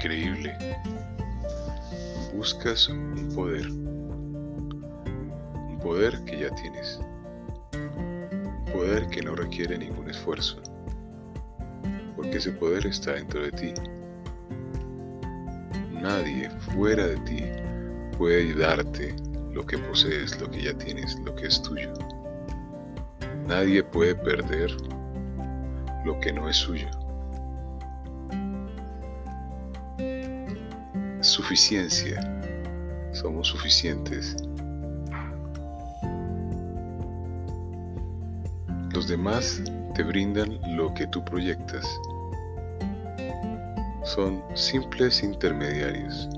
increíble. Buscas un poder, un poder que ya tienes, un poder que no requiere ningún esfuerzo, porque ese poder está dentro de ti. Nadie fuera de ti puede darte lo que posees, lo que ya tienes, lo que es tuyo. Nadie puede perder lo que no es suyo. Suficiencia. Somos suficientes. Los demás te brindan lo que tú proyectas. Son simples intermediarios.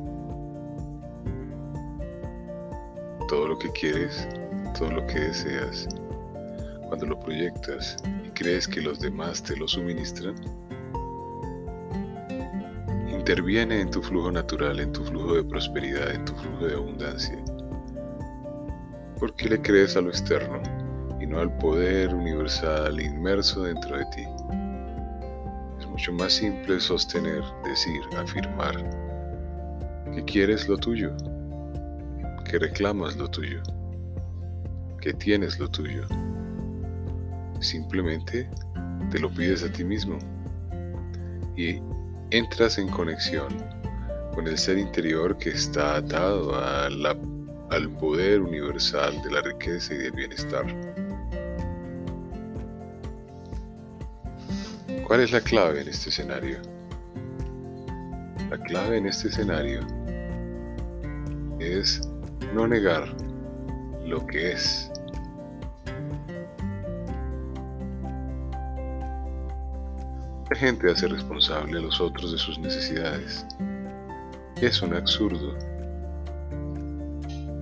Todo lo que quieres, todo lo que deseas, cuando lo proyectas y crees que los demás te lo suministran, interviene en tu flujo natural, en tu flujo de prosperidad, en tu flujo de abundancia. ¿Por qué le crees a lo externo y no al poder universal inmerso dentro de ti? Es mucho más simple sostener, decir, afirmar que quieres lo tuyo, que reclamas lo tuyo, que tienes lo tuyo. Simplemente te lo pides a ti mismo y entras en conexión con el ser interior que está atado al poder universal de la riqueza y del bienestar. ¿Cuál es la clave en este escenario? La clave en este escenario es no negar lo que es La gente hace responsable a los otros de sus necesidades. Es un absurdo.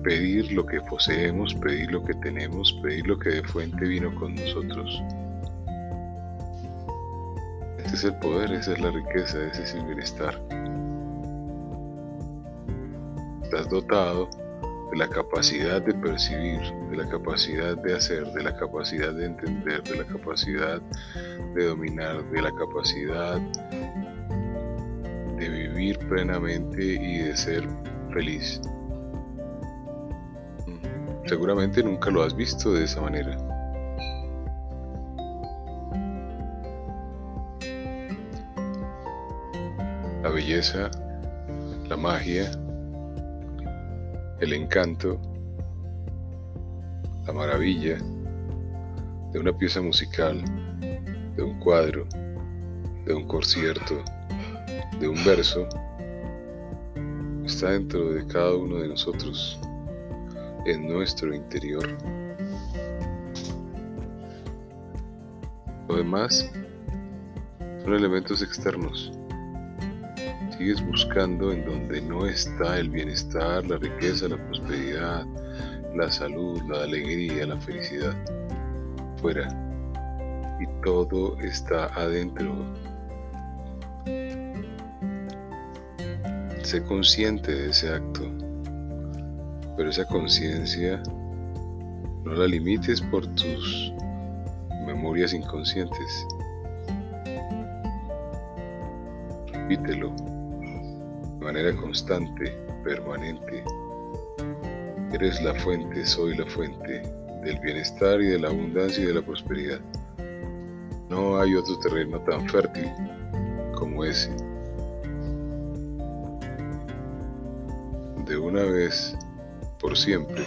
Pedir lo que poseemos, pedir lo que tenemos, pedir lo que de fuente vino con nosotros. Este es el poder, esa es la riqueza, ese es el bienestar. Estás dotado de la capacidad de percibir, de la capacidad de hacer, de la capacidad de entender, de la capacidad de dominar, de la capacidad de vivir plenamente y de ser feliz. Mm, seguramente nunca lo has visto de esa manera. La belleza, la magia, el encanto, la maravilla de una pieza musical, de un cuadro, de un concierto, de un verso, está dentro de cada uno de nosotros, en nuestro interior. Lo demás son elementos externos sigues buscando en donde no está el bienestar, la riqueza, la prosperidad, la salud, la alegría, la felicidad. Fuera. Y todo está adentro. Sé consciente de ese acto. Pero esa conciencia no la limites por tus memorias inconscientes. Repítelo de manera constante, permanente. Eres la fuente, soy la fuente del bienestar y de la abundancia y de la prosperidad. No hay otro terreno tan fértil como ese. De una vez, por siempre,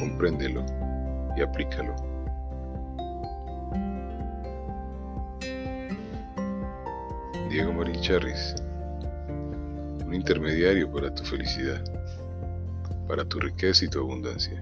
compréndelo y aplícalo. Diego Marín Charris un intermediario para tu felicidad, para tu riqueza y tu abundancia.